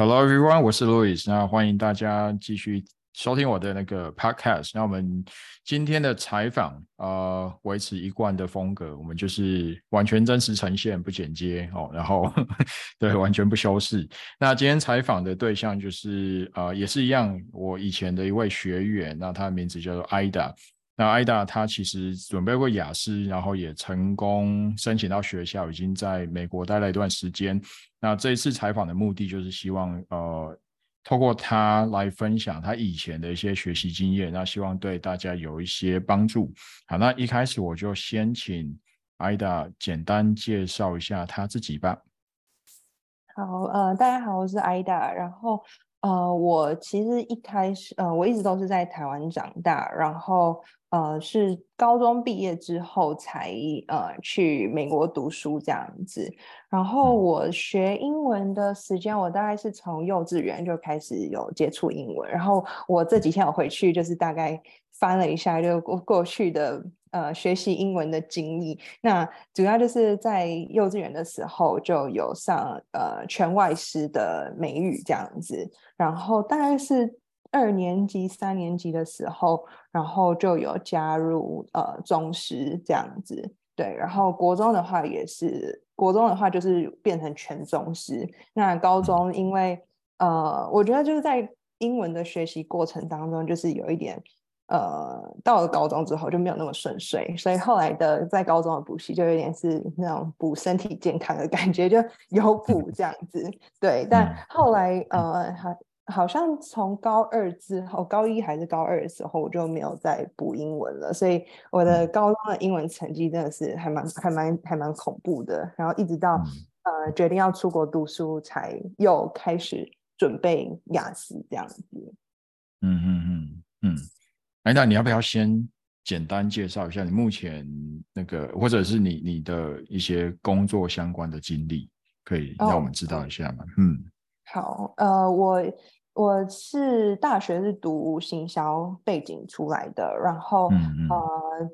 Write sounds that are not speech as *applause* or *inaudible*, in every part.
Hello everyone，我是 Louis，那欢迎大家继续收听我的那个 podcast。那我们今天的采访，呃，维持一贯的风格，我们就是完全真实呈现，不剪接哦，然后 *laughs* 对，完全不修饰。那今天采访的对象就是呃，也是一样，我以前的一位学员，那他的名字叫做 Ida。那艾达他其实准备过雅思，然后也成功申请到学校，已经在美国待了一段时间。那这一次采访的目的就是希望，呃，透过他来分享他以前的一些学习经验，那希望对大家有一些帮助。好，那一开始我就先请艾达简单介绍一下他自己吧。好，呃，大家好，我是艾达。然后，呃，我其实一开始，呃，我一直都是在台湾长大，然后。呃，是高中毕业之后才呃去美国读书这样子。然后我学英文的时间，我大概是从幼稚园就开始有接触英文。然后我这几天我回去就是大概翻了一下，就过过去的呃学习英文的经历。那主要就是在幼稚园的时候就有上呃全外师的美语这样子。然后大概是。二年级、三年级的时候，然后就有加入呃中师这样子，对。然后国中的话也是，国中的话就是变成全中师。那高中因为呃，我觉得就是在英文的学习过程当中，就是有一点呃，到了高中之后就没有那么顺遂，所以后来的在高中的补习就有点是那种补身体健康的感觉，就有补这样子。对，但后来呃好。好像从高二之后，高一还是高二的时候，我就没有再补英文了。所以我的高中的英文成绩真的是还蛮、还蛮、还蛮恐怖的。然后一直到呃决定要出国读书，才又开始准备雅思这样子。嗯嗯嗯嗯。哎，那你要不要先简单介绍一下你目前那个，或者是你你的一些工作相关的经历，可以让我们知道一下吗？嗯，好，呃，我。我是大学是读行销背景出来的，然后呃，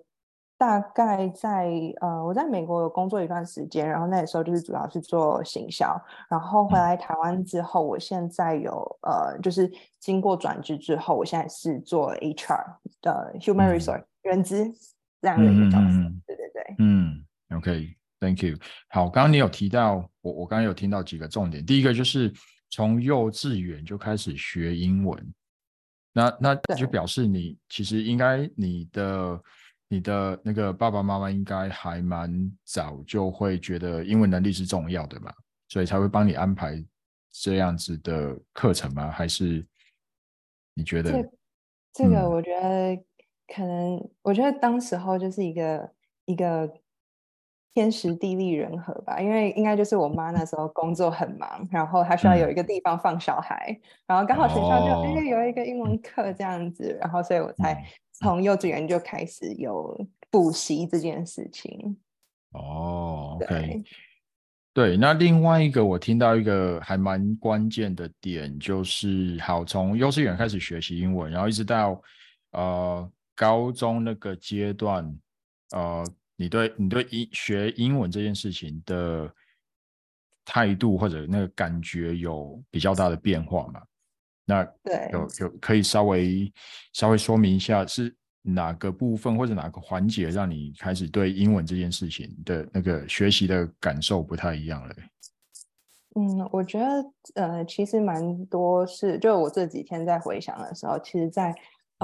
大概在呃我在美国有工作一段时间，然后那时候就是主要是做行销，然后回来台湾之后，我现在有呃就是经过转职之后，我现在是做 HR 的 Human Resource 人资这样的一个角色，对对对，嗯，OK，Thank you。好，刚刚你有提到，我我刚刚有听到几个重点，第一个就是。从幼稚园就开始学英文，那那就表示你其实应该你的你的那个爸爸妈妈应该还蛮早就会觉得英文能力是重要的嘛，所以才会帮你安排这样子的课程吗？还是你觉得？这个我觉得可能，我觉得当时候就是一个一个。天时地利人和吧，因为应该就是我妈那时候工作很忙，然后她需要有一个地方放小孩，然后刚好学校就有一个英文课这样子，然后所以我才从幼稚园就开始有补习这件事情。哦，OK，对，那另外一个我听到一个还蛮关键的点就是，好，从幼稚园开始学习英文，然后一直到呃高中那个阶段，呃。你对你对英学英文这件事情的态度或者那个感觉有比较大的变化吗？那对有有可以稍微稍微说明一下是哪个部分或者哪个环节让你开始对英文这件事情的那个学习的感受不太一样了？嗯，我觉得呃，其实蛮多是，就我这几天在回想的时候，其实在。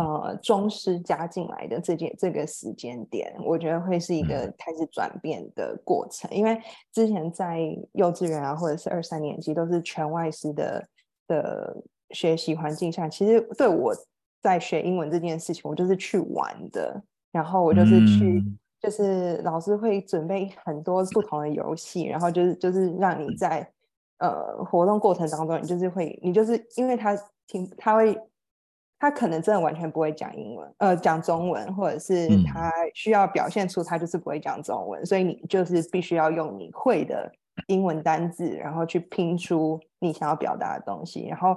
呃，中师加进来的这件这个时间点，我觉得会是一个开始转变的过程。因为之前在幼稚园啊，或者是二三年级，都是全外师的的学习环境下，其实对我在学英文这件事情，我就是去玩的。然后我就是去，就是老师会准备很多不同的游戏，然后就是就是让你在呃活动过程当中，你就是会，你就是因为他听他会。他可能真的完全不会讲英文，呃，讲中文，或者是他需要表现出他就是不会讲中文，所以你就是必须要用你会的英文单字，然后去拼出你想要表达的东西。然后，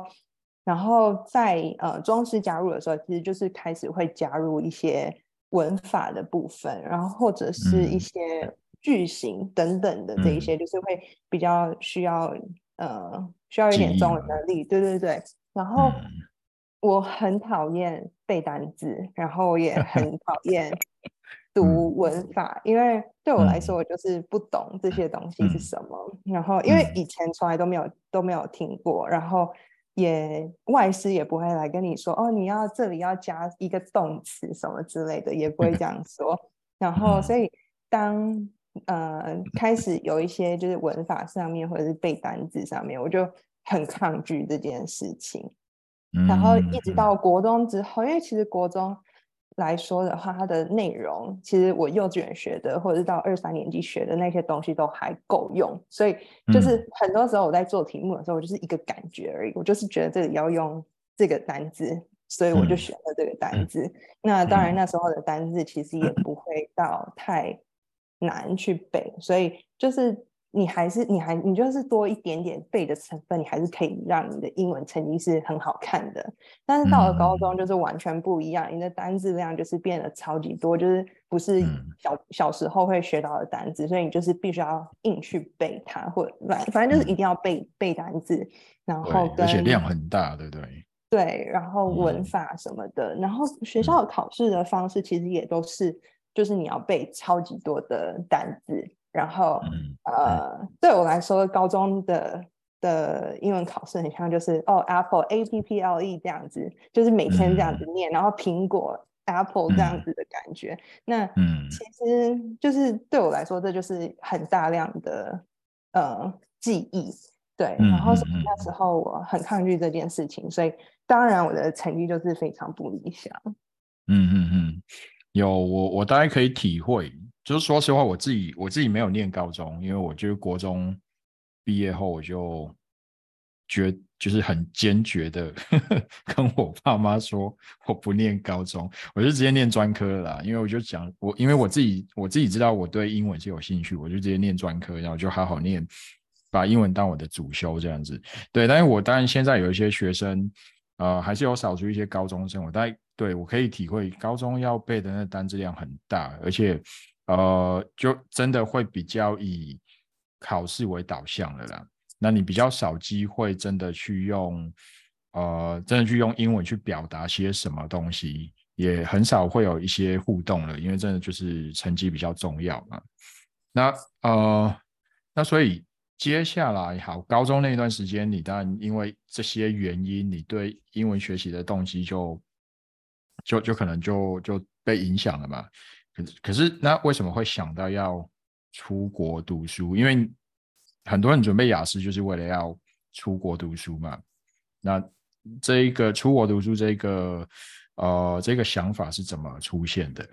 然后在呃中式加入的时候，其实就是开始会加入一些文法的部分，然后或者是一些句型等等的这一些，就是会比较需要。呃需要一点中文能力，对对对。然后我很讨厌背单词，然后也 *laughs* 很讨厌 *laughs* 读文法，因为对我来说，我就是不懂这些东西是什么。然后因为以前从来都没有都没有听过，然后。也外师也不会来跟你说哦，你要这里要加一个动词什么之类的，也不会这样 *laughs* 说。然后，所以当呃开始有一些就是文法上面或者是背单词上面，我就很抗拒这件事情。然后一直到国中之后，因为其实国中。来说的话，它的内容其实我幼稚园学的，或者是到二三年级学的那些东西都还够用，所以就是很多时候我在做题目的时候，我就是一个感觉而已，我就是觉得这里要用这个单字，所以我就选了这个单字。那当然那时候的单字其实也不会到太难去背，所以就是。你还是你还你就是多一点点背的成分，你还是可以让你的英文成绩是很好看的。但是到了高中就是完全不一样，你的单字量就是变得超级多，就是不是小小时候会学到的单字，所以你就是必须要硬去背它，或反反正就是一定要背背单字，然后而且量很大，对不对？对，然后文法什么的，然后学校的考试的方式其实也都是，就是你要背超级多的单字。然后，呃，对我来说，高中的的英文考试很像就是哦，Apple A P P L E 这样子，就是每天这样子念，然后苹果 Apple 这样子的感觉。那其实就是对我来说，这就是很大量的呃记忆。对，然后那时候我很抗拒这件事情，所以当然我的成绩就是非常不理想。嗯嗯嗯，有我我大概可以体会。就是说实话，我自己我自己没有念高中，因为我就是国中毕业后我就觉就是很坚决的 *laughs* 跟我爸妈说我不念高中，我就直接念专科了。因为我就讲我因为我自己我自己知道我对英文是有兴趣，我就直接念专科，然后就好好念，把英文当我的主修这样子。对，但是我当然现在有一些学生，呃，还是有少数一些高中生，我大概对我可以体会高中要背的那单词量很大，而且。呃，就真的会比较以考试为导向的啦。那你比较少机会真的去用，呃，真的去用英文去表达些什么东西，也很少会有一些互动了，因为真的就是成绩比较重要嘛。那呃，那所以接下来好，高中那一段时间，你当然因为这些原因，你对英文学习的动机就就就可能就就被影响了嘛。可可是，那为什么会想到要出国读书？因为很多人准备雅思就是为了要出国读书嘛。那这一个出国读书，这个呃，这个想法是怎么出现的？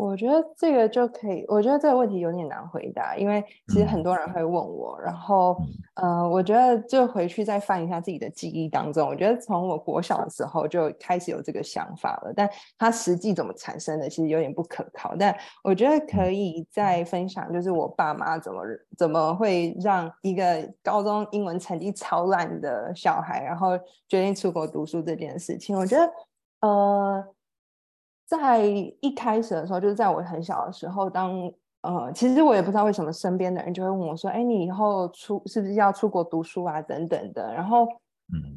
我觉得这个就可以，我觉得这个问题有点难回答，因为其实很多人会问我，然后，呃，我觉得就回去再翻一下自己的记忆当中，我觉得从我国小的时候就开始有这个想法了，但它实际怎么产生的，其实有点不可靠。但我觉得可以再分享，就是我爸妈怎么怎么会让一个高中英文成绩超烂的小孩，然后决定出国读书这件事情。我觉得，呃。在一开始的时候，就是在我很小的时候，当呃，其实我也不知道为什么，身边的人就会问我说：“哎，你以后出是不是要出国读书啊？”等等的。然后，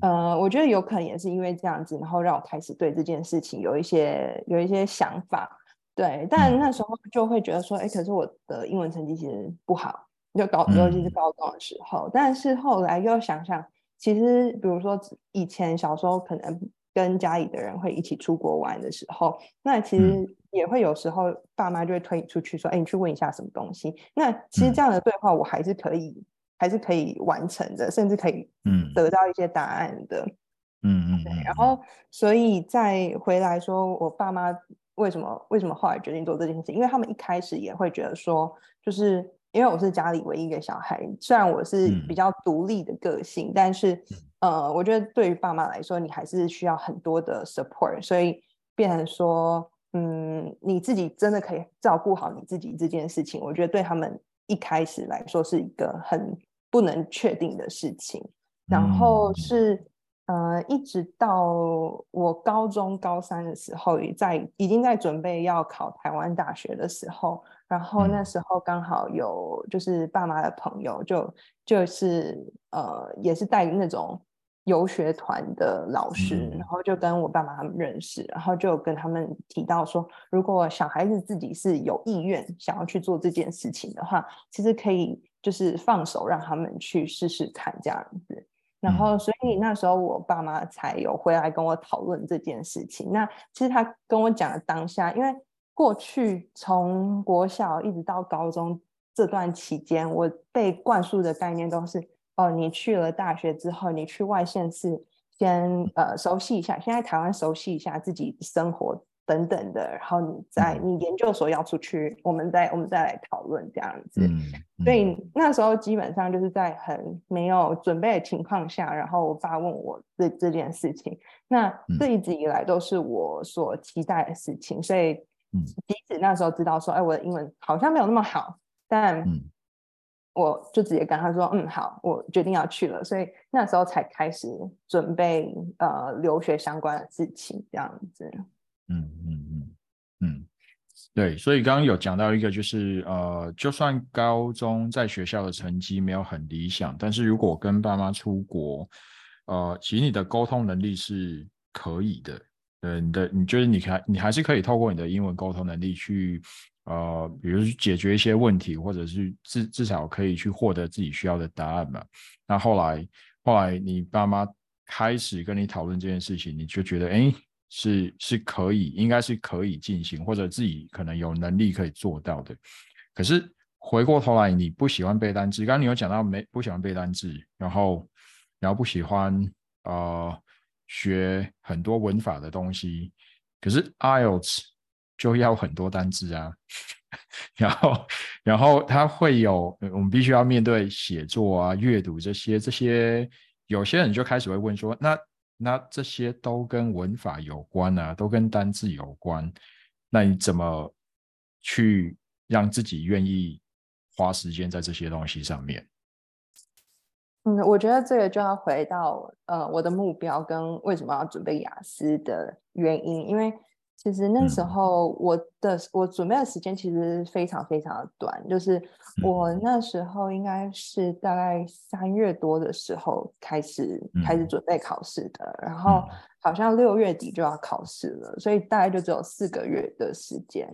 呃，我觉得有可能也是因为这样子，然后让我开始对这件事情有一些有一些想法。对，但那时候就会觉得说：“哎，可是我的英文成绩其实不好，就高，尤其是高中的时候。”但是后来又想想，其实比如说以前小时候可能。跟家里的人会一起出国玩的时候，那其实也会有时候爸妈就会推你出去说：“哎，你去问一下什么东西。”那其实这样的对话我还是可以，还是可以完成的，甚至可以嗯得到一些答案的。嗯嗯。然后，所以再回来说，我爸妈为什么为什么后来决定做这件事？因为他们一开始也会觉得说，就是因为我是家里唯一一个小孩，虽然我是比较独立的个性，但是。呃，我觉得对于爸妈来说，你还是需要很多的 support，所以变成说，嗯，你自己真的可以照顾好你自己这件事情，我觉得对他们一开始来说是一个很不能确定的事情。然后是，呃，一直到我高中高三的时候，也在已经在准备要考台湾大学的时候。然后那时候刚好有就是爸妈的朋友，就就是呃也是带那种游学团的老师，然后就跟我爸妈他们认识，然后就跟他们提到说，如果小孩子自己是有意愿想要去做这件事情的话，其实可以就是放手让他们去试试看这样子。然后所以那时候我爸妈才有回来跟我讨论这件事情。那其实他跟我讲的当下，因为。过去从国小一直到高中这段期间，我被灌输的概念都是：哦，你去了大学之后，你去外县市先呃熟悉一下，先在台湾熟悉一下自己生活等等的，然后你在你研究所要出去，我们再我们再来讨论这样子。所以那时候基本上就是在很没有准备的情况下，然后我爸问我这这件事情，那这一直以来都是我所期待的事情，所以。即使那时候知道说，哎，我的英文好像没有那么好，但我就直接跟他说，嗯，好，我决定要去了。所以那时候才开始准备呃留学相关的事情，这样子。嗯嗯嗯嗯，对。所以刚刚有讲到一个，就是呃，就算高中在学校的成绩没有很理想，但是如果跟爸妈出国，呃，其实你的沟通能力是可以的。呃，你的你就是你还你还是可以透过你的英文沟通能力去，呃，比如解决一些问题，或者是至至少可以去获得自己需要的答案嘛。那后来后来你爸妈开始跟你讨论这件事情，你就觉得哎，是是可以，应该是可以进行，或者自己可能有能力可以做到的。可是回过头来，你不喜欢背单词，刚刚你有讲到没不喜欢背单词，然后然后不喜欢呃。学很多文法的东西，可是 IELTS 就要很多单字啊，*laughs* 然后，然后它会有我们必须要面对写作啊、阅读这些，这些有些人就开始会问说，那那这些都跟文法有关啊，都跟单字有关，那你怎么去让自己愿意花时间在这些东西上面？嗯，我觉得这个就要回到呃我的目标跟为什么要准备雅思的原因，因为其实那时候我的我准备的时间其实非常非常的短，就是我。那时候应该是大概三月多的时候开始开始准备考试的，然后好像六月底就要考试了，所以大概就只有四个月的时间。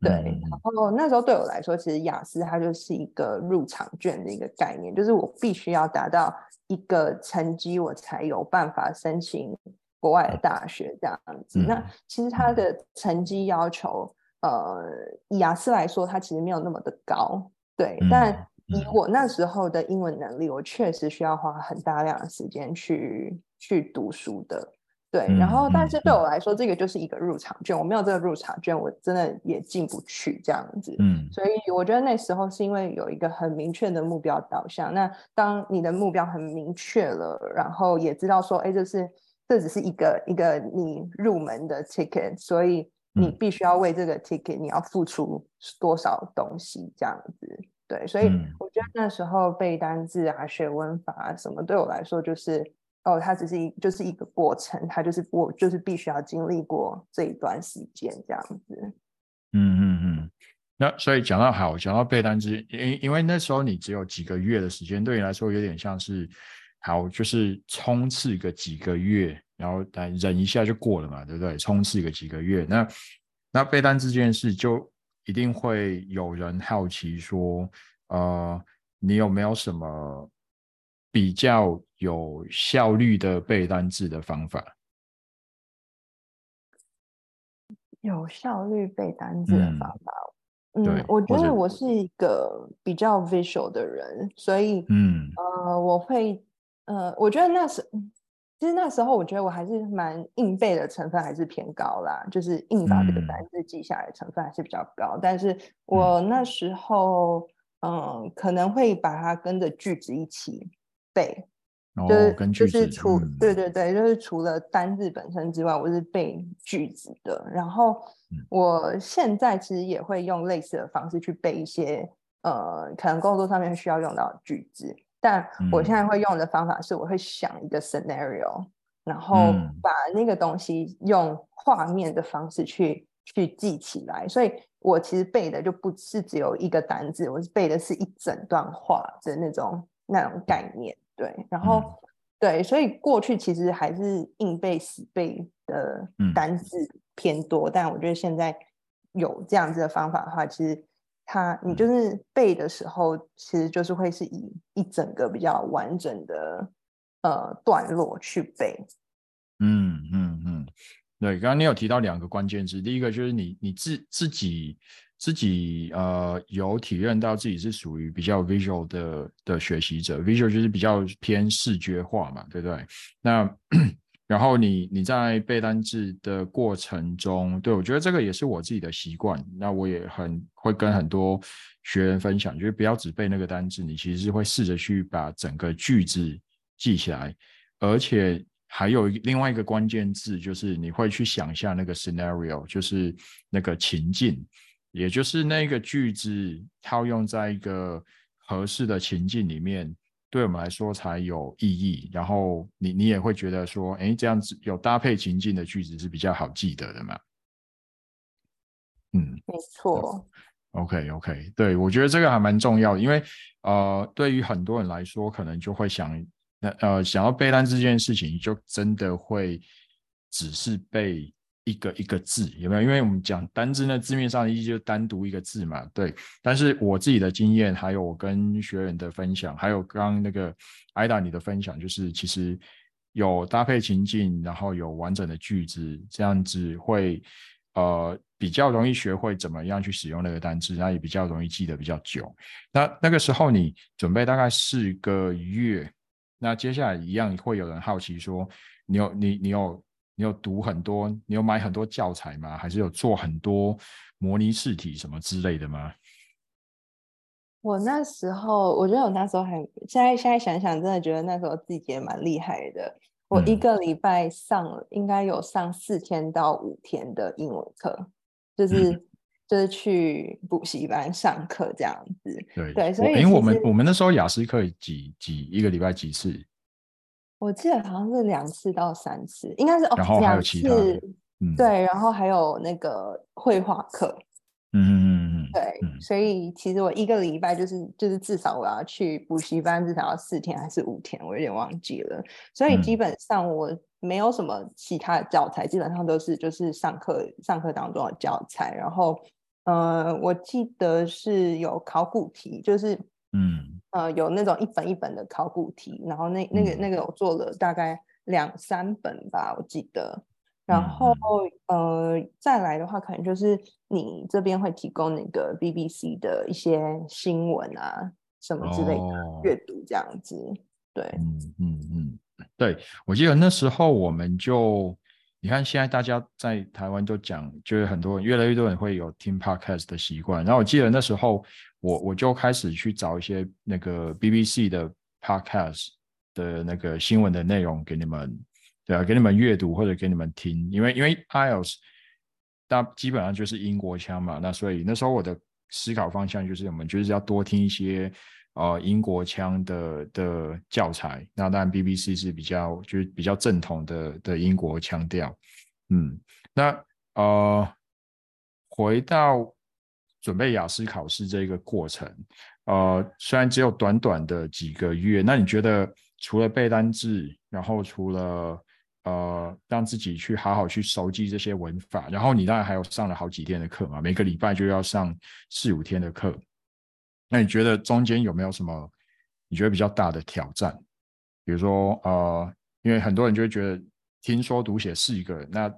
对，然后那时候对我来说，其实雅思它就是一个入场券的一个概念，就是我必须要达到一个成绩，我才有办法申请国外的大学这样子。那其实它的成绩要求，呃，以雅思来说，它其实没有那么的高。对，但以我那时候的英文能力，我确实需要花很大量的时间去去读书的。对，然后但是对我来说，这个就是一个入场券，我没有这个入场券，我真的也进不去这样子。嗯，所以我觉得那时候是因为有一个很明确的目标导向。那当你的目标很明确了，然后也知道说，哎，这是这只是一个一个你入门的 ticket，所以你必须要为这个 ticket 你要付出多少东西这样子。对，所以我觉得那时候背单字啊、学文法啊什么，对我来说就是。哦，它只是一就是一个过程，它就是我就是必须要经历过这一段时间这样子。嗯嗯嗯。那所以讲到好，讲到背单词，因因为那时候你只有几个月的时间，对你来说有点像是好，就是冲刺个几个月，然后来忍一下就过了嘛，对不对？冲刺个几个月，那那背单词这件事就一定会有人好奇说，呃，你有没有什么比较？有效率的背单字的方法，有效率背单字的方法。嗯，我觉得我是一个比较 visual 的人，所以嗯呃，我会呃，我觉得那时其实那时候我觉得我还是蛮硬背的成分还是偏高啦，就是硬把这个单字记下来成分还是比较高。但是我那时候嗯，可能会把它跟着句子一起背。就是就是除对对对，就是除了单字本身之外，我是背句子的。然后我现在其实也会用类似的方式去背一些呃，可能工作上面需要用到的句子。但我现在会用的方法是，我会想一个 scenario，然后把那个东西用画面的方式去去记起来，所以我其实背的就不是只有一个单字，我是背的是一整段话的那种那种概念。对，然后对，所以过去其实还是硬背死背的单字偏多，但我觉得现在有这样子的方法的话，其实它你就是背的时候，其实就是会是以一整个比较完整的呃段落去背。嗯嗯嗯。对，刚刚你有提到两个关键字，第一个就是你你自自己自己呃有体验到自己是属于比较 visual 的的学习者，visual 就是比较偏视觉化嘛，对不对？那然后你你在背单字的过程中，对我觉得这个也是我自己的习惯，那我也很会跟很多学员分享，就是不要只背那个单字，你其实会试着去把整个句子记起来，而且。还有另外一个关键字，就是你会去想象那个 scenario，就是那个情境，也就是那个句子套用在一个合适的情境里面，对我们来说才有意义。然后你你也会觉得说，哎，这样子有搭配情境的句子是比较好记得的嘛？嗯，没错。OK OK，对我觉得这个还蛮重要，因为呃，对于很多人来说，可能就会想。那呃，想要背单这件事情，就真的会只是背一个一个字，有没有？因为我们讲单字，那字面上的意思就单独一个字嘛，对。但是我自己的经验，还有我跟学员的分享，还有刚刚那个艾达你的分享，就是其实有搭配情境，然后有完整的句子，这样子会呃比较容易学会怎么样去使用那个单字，然后也比较容易记得比较久。那那个时候你准备大概四个月。那接下来一样会有人好奇说，你有你你有你有读很多，你有买很多教材吗？还是有做很多模拟试题什么之类的吗？我那时候，我觉得我那时候还，现在现在想想，真的觉得那时候自己也蛮厉害的。我一个礼拜上应该有上四天到五天的英文课，就是。就是去补习班上课这样子，对对，所以因为我们我们那时候雅思课几几一个礼拜几次？我记得好像是两次到三次，应该是哦，然后还有其他，嗯，对，然后还有那个绘画课，嗯嗯嗯嗯，对，所以其实我一个礼拜就是就是至少我要去补习班，至少要四天还是五天，我有点忘记了，所以基本上我没有什么其他的教材，基本上都是就是上课上课当中的教材，然后。呃，我记得是有考古题，就是嗯呃有那种一本一本的考古题，然后那那个那个我做了大概两三本吧，我记得。然后呃再来的话，可能就是你这边会提供那个 BBC 的一些新闻啊什么之类的阅读这样子。对，嗯嗯嗯，对我记得那时候我们就。你看，现在大家在台湾都讲，就是很多人越来越多人会有听 podcast 的习惯。然后我记得那时候，我我就开始去找一些那个 BBC 的 podcast 的那个新闻的内容给你们，对啊，给你们阅读或者给你们听。因为因为 IELTS 大基本上就是英国腔嘛，那所以那时候我的思考方向就是，我们就是要多听一些。呃，英国腔的的教材，那当然 BBC 是比较就是比较正统的的英国腔调，嗯，那呃，回到准备雅思考试这个过程，呃，虽然只有短短的几个月，那你觉得除了背单字，然后除了呃让自己去好好去熟记这些文法，然后你当然还有上了好几天的课嘛，每个礼拜就要上四五天的课。那你觉得中间有没有什么你觉得比较大的挑战？比如说，呃，因为很多人就会觉得听说读写是一个，那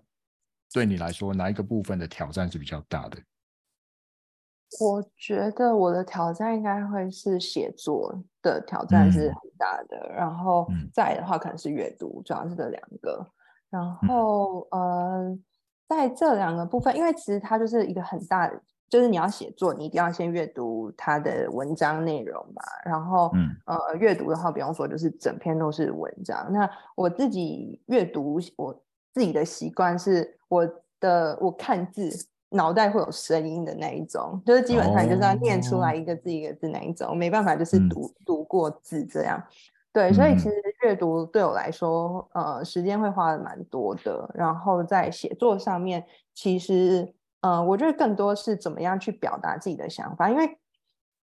对你来说哪一个部分的挑战是比较大的？我觉得我的挑战应该会是写作的挑战是很大的，然后再的话可能是阅读，主要是这两个。然后，呃，在这两个部分，因为其实它就是一个很大的。就是你要写作，你一定要先阅读他的文章内容嘛。然后，嗯，呃，阅读的话，比方说就是整篇都是文章。那我自己阅读，我自己的习惯是，我的我看字，脑袋会有声音的那一种，就是基本上就是要念出来一个字一个字那一种，没办法就是读读过字这样。对，所以其实阅读对我来说，呃，时间会花的蛮多的。然后在写作上面，其实。嗯，我觉得更多是怎么样去表达自己的想法，因为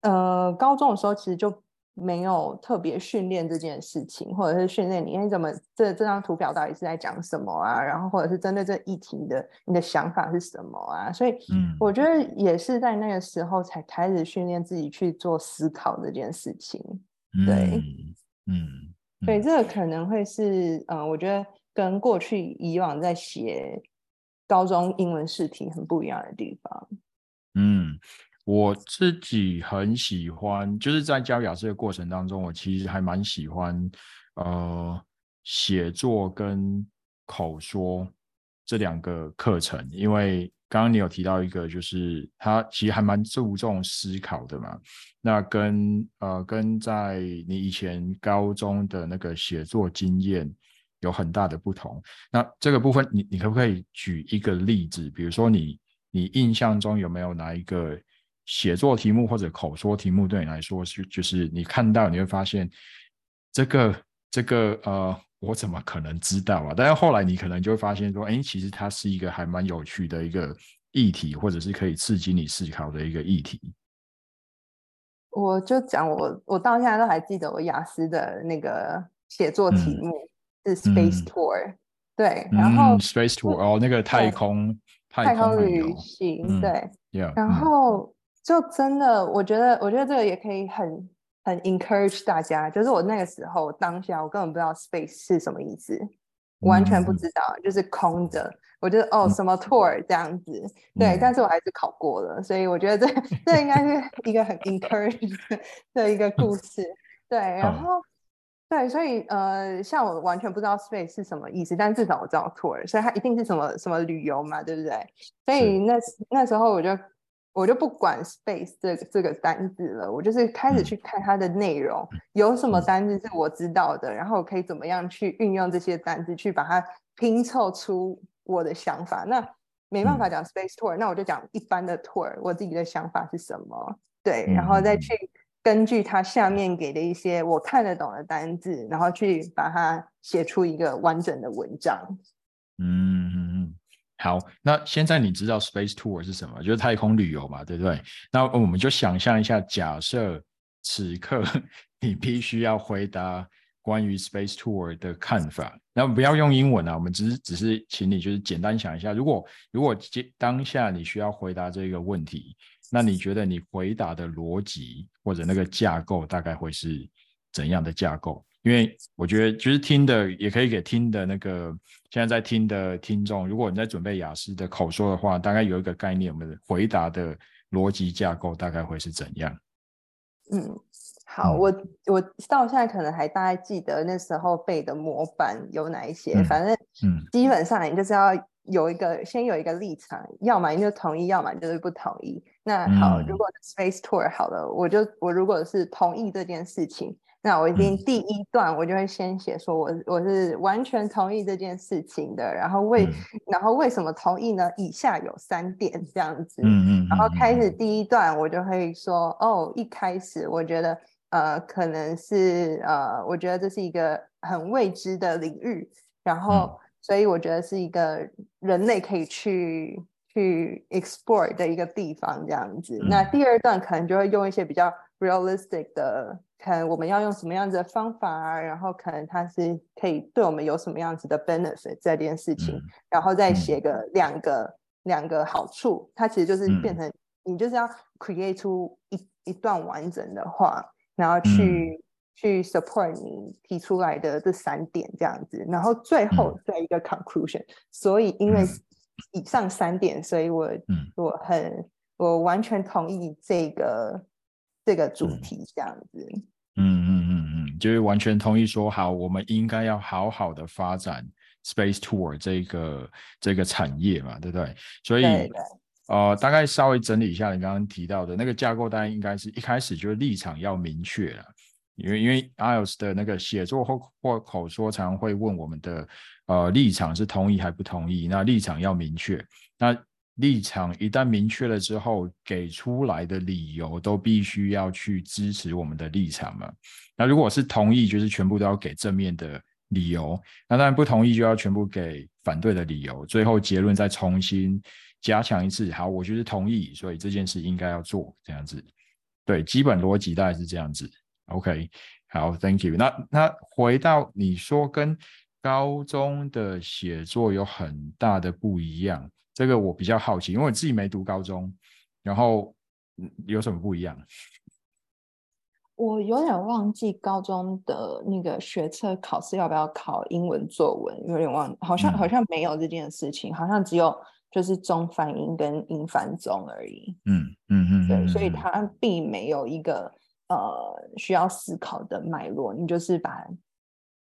呃，高中的时候其实就。没有特别训练这件事情，或者是训练你，你怎么这这张图表到底是在讲什么啊？然后或者是针对这议题的你的想法是什么啊？所以，嗯，我觉得也是在那个时候才开始训练自己去做思考这件事情。对，嗯，所以这个可能会是，嗯，我觉得跟过去以往在写高中英文试题很不一样的地方。嗯。我自己很喜欢，就是在教雅思的过程当中，我其实还蛮喜欢，呃，写作跟口说这两个课程，因为刚刚你有提到一个，就是它其实还蛮注重思考的嘛。那跟呃跟在你以前高中的那个写作经验有很大的不同。那这个部分，你你可不可以举一个例子？比如说你你印象中有没有哪一个？写作题目或者口说题目对你来说是，就是你看到你会发现，这个这个呃，我怎么可能知道啊？但是后来你可能就会发现说，哎，其实它是一个还蛮有趣的一个议题，或者是可以刺激你思考的一个议题。我就讲我我到现在都还记得我雅思的那个写作题目是 Space Tour，对，然后 Space Tour 哦，那个太空太空旅行，对，然后。就真的，我觉得，我觉得这个也可以很很 encourage 大家。就是我那个时候当下，我根本不知道 space 是什么意思，完全不知道，就是空的。我觉得哦，什么 tour 这样子，对，但是我还是考过了，所以我觉得这这应该是一个很 encourage *laughs* 的一个故事。对，然后对，所以呃，像我完全不知道 space 是什么意思，但至少我知道 tour，所以它一定是什么什么旅游嘛，对不对？所以那那时候我就。我就不管 space 这这个单字了，我就是开始去看它的内容，有什么单字是我知道的，然后我可以怎么样去运用这些单字去把它拼凑出我的想法。那没办法讲 space tour，那我就讲一般的 tour，我自己的想法是什么？对，然后再去根据它下面给的一些我看得懂的单字，然后去把它写出一个完整的文章。嗯嗯嗯。好，那现在你知道 space tour 是什么？就是太空旅游嘛，对不对？那我们就想象一下，假设此刻 *laughs* 你必须要回答关于 space tour 的看法，那不要用英文啊，我们只是只是请你就是简单想一下，如果如果当下你需要回答这个问题，那你觉得你回答的逻辑或者那个架构大概会是怎样的架构？因为我觉得，其实听的也可以给听的那个现在在听的听众，如果你在准备雅思的口说的话，大概有一个概念，我们的回答的逻辑架构大概会是怎样？嗯，好，我我到现在可能还大概记得那时候背的模板有哪一些，反正嗯，基本上你就是要有一个先有一个立场，要么你就同意，要么就是不同意。那好，如果 space tour 好了，我就我如果是同意这件事情。那我一定第一段我就会先写说，我我是完全同意这件事情的，然后为然后为什么同意呢？以下有三点这样子，嗯嗯，然后开始第一段我就会说，哦，一开始我觉得呃可能是呃我觉得这是一个很未知的领域，然后所以我觉得是一个人类可以去去 explore 的一个地方这样子。那第二段可能就会用一些比较 realistic 的。看我们要用什么样子的方法啊，然后可能它是可以对我们有什么样子的 benefit 这件事情，然后再写个两个两个好处，它其实就是变成你就是要 create 出一一段完整的话，然后去去 support 你提出来的这三点这样子，然后最后再一个 conclusion。所以因为以上三点，所以我我很我完全同意这个这个主题这样子。嗯嗯嗯嗯，就是完全同意说好，我们应该要好好的发展 space tour 这个这个产业嘛，对不对？所以呃，大概稍微整理一下你刚刚提到的那个架构，大概应该是一开始就是立场要明确了，因为因为 IELTS 的那个写作或或口说常会问我们的呃立场是同意还不同意，那立场要明确，那。立场一旦明确了之后，给出来的理由都必须要去支持我们的立场嘛？那如果是同意，就是全部都要给正面的理由。那当然不同意就要全部给反对的理由，最后结论再重新加强一次。好，我就是同意，所以这件事应该要做这样子。对，基本逻辑大概是这样子。OK，好，Thank you。那那回到你说跟高中的写作有很大的不一样，这个我比较好奇，因为我自己没读高中，然后有什么不一样？我有点忘记高中的那个学测考试要不要考英文作文，有点忘，好像好像没有这件事情，好像只有就是中翻英跟英翻中而已。嗯嗯嗯，对，所以它并没有一个呃需要思考的脉络，你就是把。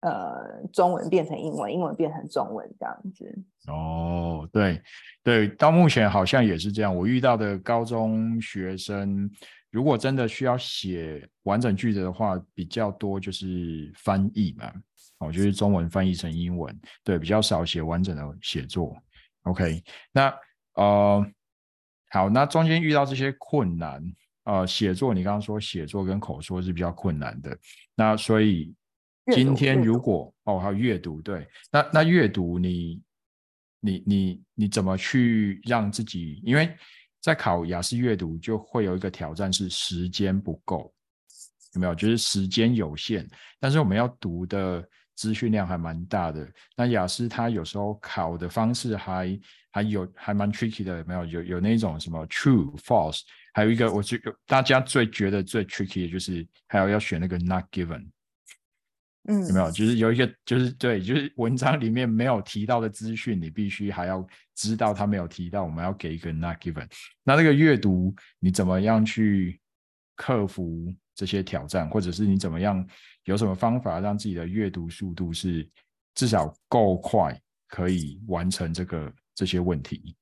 呃，中文变成英文，英文变成中文这样子。哦，对对，到目前好像也是这样。我遇到的高中学生，如果真的需要写完整句子的话，比较多就是翻译嘛，哦，就是中文翻译成英文，对，比较少写完整的写作。OK，那呃，好，那中间遇到这些困难，呃，写作你刚刚说写作跟口说是比较困难的，那所以。今天如果哦，还有阅读，对，那那阅读你你你你怎么去让自己？因为在考雅思阅读就会有一个挑战是时间不够，有没有？就是时间有限，但是我们要读的资讯量还蛮大的。那雅思它有时候考的方式还还有还蛮 tricky 的，有没有？有有那种什么 true false，还有一个我觉大家最觉得最 tricky 的就是还有要选那个 not given。嗯，有没有？就是有一个，就是对，就是文章里面没有提到的资讯，你必须还要知道他没有提到，我们要给一个 not given。那那个阅读，你怎么样去克服这些挑战，或者是你怎么样有什么方法让自己的阅读速度是至少够快，可以完成这个这些问题？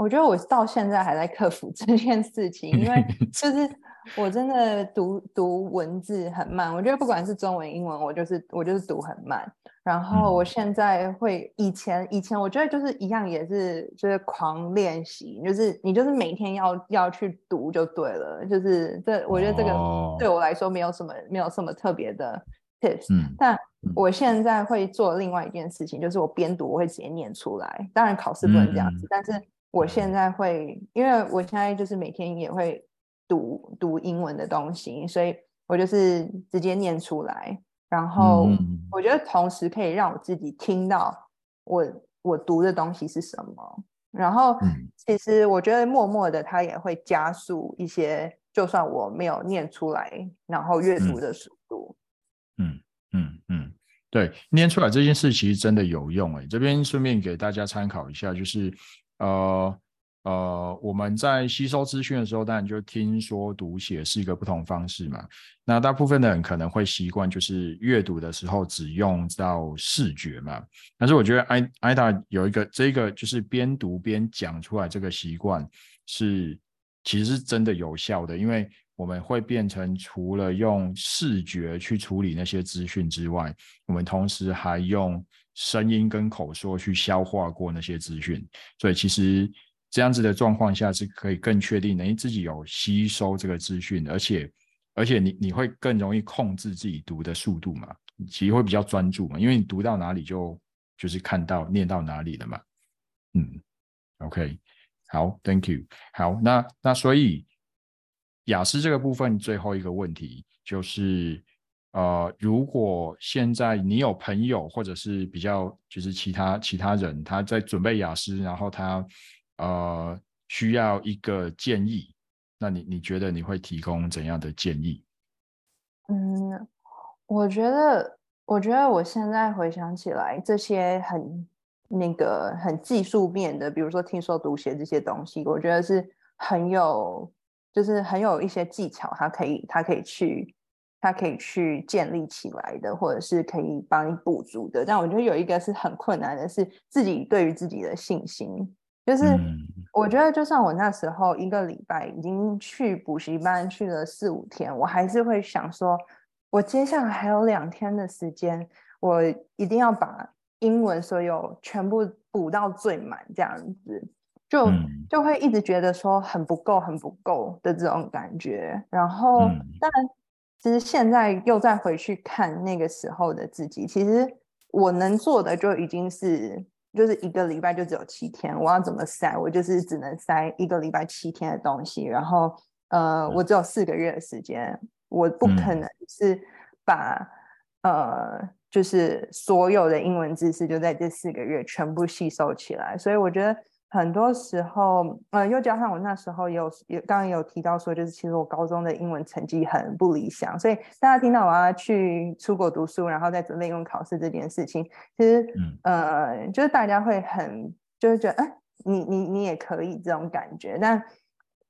我觉得我到现在还在克服 *laughs* 这件事情，因为就是。我真的读读文字很慢，我觉得不管是中文、英文，我就是我就是读很慢。然后我现在会以前以前我觉得就是一样，也是就是狂练习，就是你就是每天要要去读就对了。就是这我觉得这个对我来说没有什么没有什么特别的 tips。但我现在会做另外一件事情，就是我边读我会直接念出来。当然考试不能这样子，但是我现在会，因为我现在就是每天也会。读读英文的东西，所以我就是直接念出来，然后我觉得同时可以让我自己听到我我读的东西是什么，然后其实我觉得默默的它也会加速一些，就算我没有念出来，然后阅读的速度。嗯嗯嗯，对，念出来这件事其实真的有用哎，这边顺便给大家参考一下，就是呃。呃，我们在吸收资讯的时候，当然就听说读写是一个不同方式嘛。那大部分的人可能会习惯就是阅读的时候只用到视觉嘛。但是我觉得艾艾达有一个这个就是边读边讲出来这个习惯是其实是真的有效的，因为我们会变成除了用视觉去处理那些资讯之外，我们同时还用声音跟口说去消化过那些资讯，所以其实。这样子的状况下是可以更确定，你自己有吸收这个资讯，而且而且你你会更容易控制自己读的速度嘛？其实会比较专注嘛，因为你读到哪里就就是看到念到哪里了嘛。嗯，OK，好，Thank you。好，那那所以雅思这个部分最后一个问题就是，呃，如果现在你有朋友或者是比较就是其他其他人他在准备雅思，然后他呃，需要一个建议，那你你觉得你会提供怎样的建议？嗯，我觉得，我觉得我现在回想起来，这些很那个很技术面的，比如说听说读写这些东西，我觉得是很有，就是很有一些技巧，他可以，他可以去，它可以去建立起来的，或者是可以帮你补足的。但我觉得有一个是很困难的，是自己对于自己的信心。就是我觉得，就算我那时候一个礼拜已经去补习班去了四五天，我还是会想说，我接下来还有两天的时间，我一定要把英文所有全部补到最满，这样子就就会一直觉得说很不够，很不够的这种感觉。然后，但其实现在又再回去看那个时候的自己，其实我能做的就已经是，就是一个礼拜就只有七天，我要怎么塞，我就是只能塞一个礼拜七天的东西，然后呃，我只有四个月的时间，我不可能是把呃，就是所有的英文知识就在这四个月全部吸收起来，所以我觉得。很多时候，呃，又加上我那时候有有刚刚有提到说，就是其实我高中的英文成绩很不理想，所以大家听到我要去出国读书，然后再准备英文考试这件事情，其实，呃，就是大家会很就是觉得，哎，你你你也可以这种感觉，但，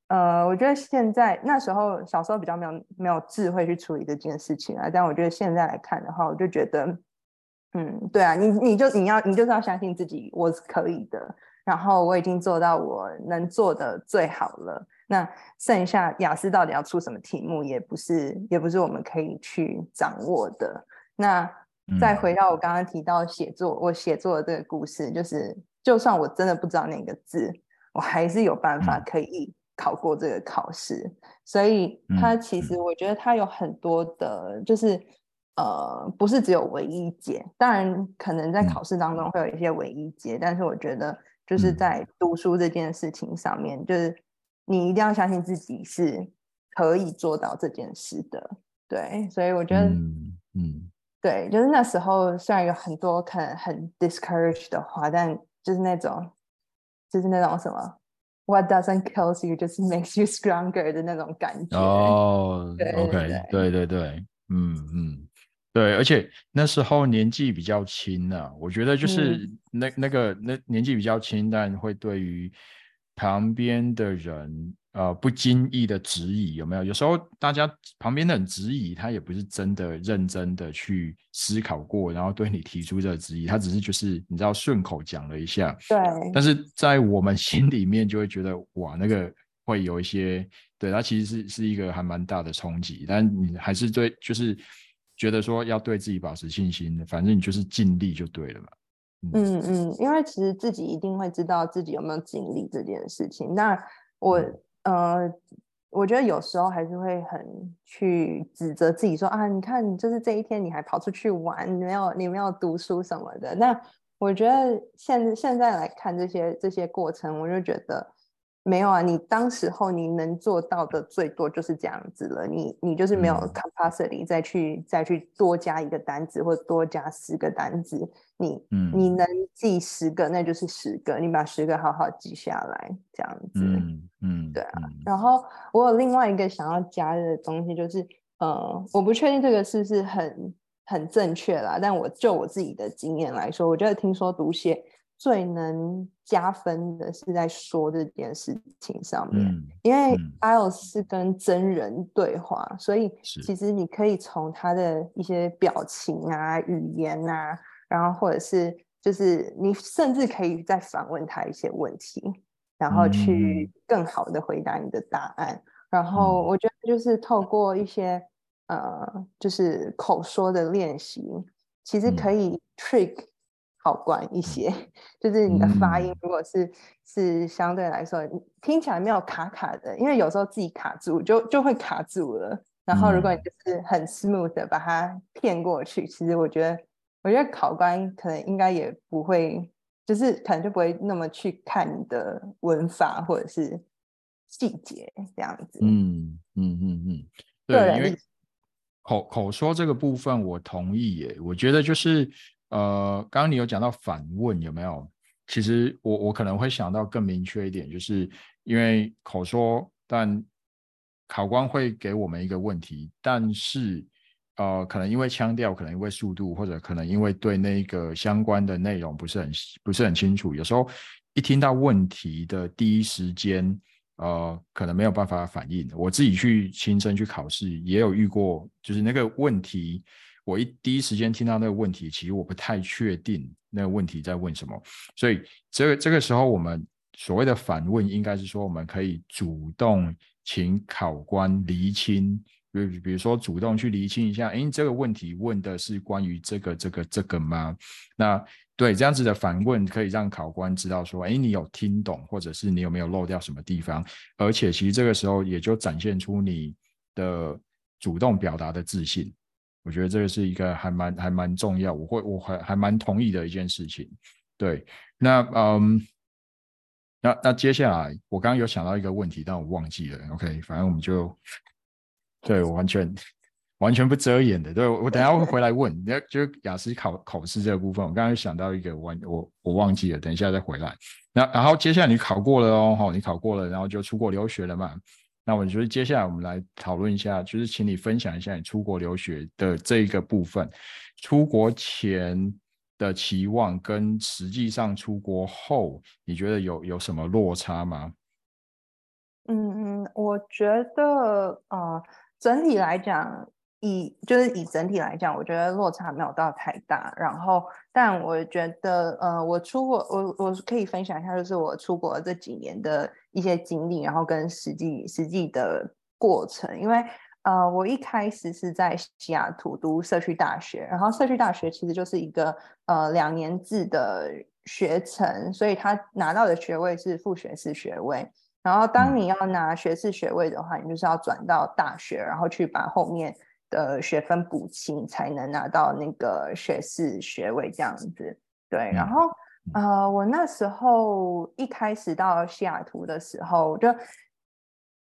呃，我觉得现在那时候小时候比较没有没有智慧去处理这件事情啊，但我觉得现在来看的话，我就觉得，嗯，对啊，你你就你要你就是要相信自己，我是可以的。然后我已经做到我能做的最好了。那剩下雅思到底要出什么题目，也不是也不是我们可以去掌握的。那再回到我刚刚提到写作，我写作的这个故事，就是就算我真的不知道哪个字，我还是有办法可以考过这个考试。所以它其实我觉得它有很多的，就是呃，不是只有唯一解。当然，可能在考试当中会有一些唯一解，但是我觉得。就是在读书这件事情上面，就是你一定要相信自己是可以做到这件事的，对。所以我觉得，嗯，对，就是那时候虽然有很多可能很 discourage 的话，但就是那种，就是那种什么，What doesn't kill you just makes you stronger 的那种感觉。哦，OK，对对对，嗯嗯。对，而且那时候年纪比较轻啊，我觉得就是那那个那年纪比较轻，但会对于旁边的人呃不经意的质疑有没有？有时候大家旁边的人质疑他也不是真的认真的去思考过，然后对你提出这个质疑，他只是就是你知道顺口讲了一下。对。但是在我们心里面就会觉得哇，那个会有一些对他其实是是一个还蛮大的冲击，但你还是对就是。觉得说要对自己保持信心，反正你就是尽力就对了嘛。嗯嗯，因为其实自己一定会知道自己有没有尽力这件事情。那我呃，我觉得有时候还是会很去指责自己说啊，你看，就是这一天你还跑出去玩，你没有你没有读书什么的。那我觉得现现在来看这些这些过程，我就觉得。没有啊，你当时候你能做到的最多就是这样子了。你你就是没有 capacity 再去再去多加一个单子或多加十个单子。你嗯，你能记十个那就是十个，你把十个好好记下来，这样子。嗯嗯，对啊。然后我有另外一个想要加的东西，就是呃，我不确定这个是不是很很正确啦，但我就我自己的经验来说，我觉得听说读写。最能加分的是在说这件事情上面，因为 IELTS 是跟真人对话，所以其实你可以从他的一些表情啊、语言啊，然后或者是就是你甚至可以再反问他一些问题，然后去更好的回答你的答案。然后我觉得就是透过一些呃，就是口说的练习，其实可以 trick。好关一些，就是你的发音，如果是是相对来说听起来没有卡卡的，因为有时候自己卡住就就会卡住了。然后如果你就是很 smooth 的把它骗过去，其实我觉得，我觉得考官可能应该也不会，就是可能就不会那么去看你的文法或者是细节这样子。嗯嗯嗯嗯，对，因为口口说这个部分我同意耶，我觉得就是。呃，刚刚你有讲到反问有没有？其实我我可能会想到更明确一点，就是因为口说，但考官会给我们一个问题，但是呃，可能因为腔调，可能因为速度，或者可能因为对那个相关的内容不是很不是很清楚，有时候一听到问题的第一时间，呃，可能没有办法反应。我自己去亲身去考试，也有遇过，就是那个问题。我一第一时间听到那个问题，其实我不太确定那个问题在问什么，所以这个这个时候我们所谓的反问，应该是说我们可以主动请考官厘清，比比如说主动去厘清一下，哎，这个问题问的是关于这个这个这个吗？那对这样子的反问可以让考官知道说，哎，你有听懂，或者是你有没有漏掉什么地方？而且其实这个时候也就展现出你的。主动表达的自信。我觉得这个是一个还蛮还蛮重要，我会我还还蛮同意的一件事情。对，那嗯，那那接下来我刚刚有想到一个问题，但我忘记了。OK，反正我们就对我完全完全不遮掩的。对我等下会回来问，那就雅思考考试这个部分，我刚刚想到一个，我我我忘记了，等一下再回来。那然后接下来你考过了哦，好，你考过了，然后就出国留学了嘛。那我觉得接下来我们来讨论一下，就是请你分享一下你出国留学的这一个部分，出国前的期望跟实际上出国后，你觉得有有什么落差吗？嗯嗯，我觉得呃，整体来讲。以就是以整体来讲，我觉得落差没有到太大。然后，但我觉得，呃，我出国，我我可以分享一下，就是我出国这几年的一些经历，然后跟实际实际的过程。因为，呃，我一开始是在西雅图读社区大学，然后社区大学其实就是一个呃两年制的学程，所以他拿到的学位是副学士学位。然后，当你要拿学士学位的话，你就是要转到大学，然后去把后面。的学分补齐才能拿到那个学士学位这样子，对。然后呃，我那时候一开始到西雅图的时候，就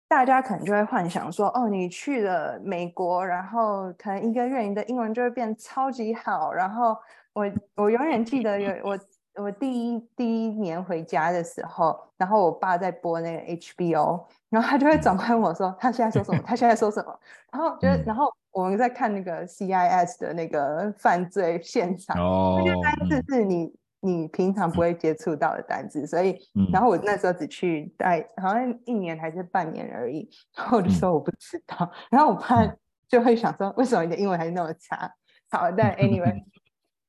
大家可能就会幻想说，哦，你去了美国，然后可能一个月你的英文就会变超级好。然后我我永远记得有我。我第一第一年回家的时候，然后我爸在播那个 HBO，然后他就会转过来问我说：“他现在说什么？他现在说什么？”然后觉得然后我们在看那个 CIS 的那个犯罪现场，那就单字是你你平常不会接触到的单字，所以然后我那时候只去待好像一年还是半年而已，然后我就说我不知道，然后我爸就会想说：“为什么你的英文还是那么差？”好，但 *laughs* anyway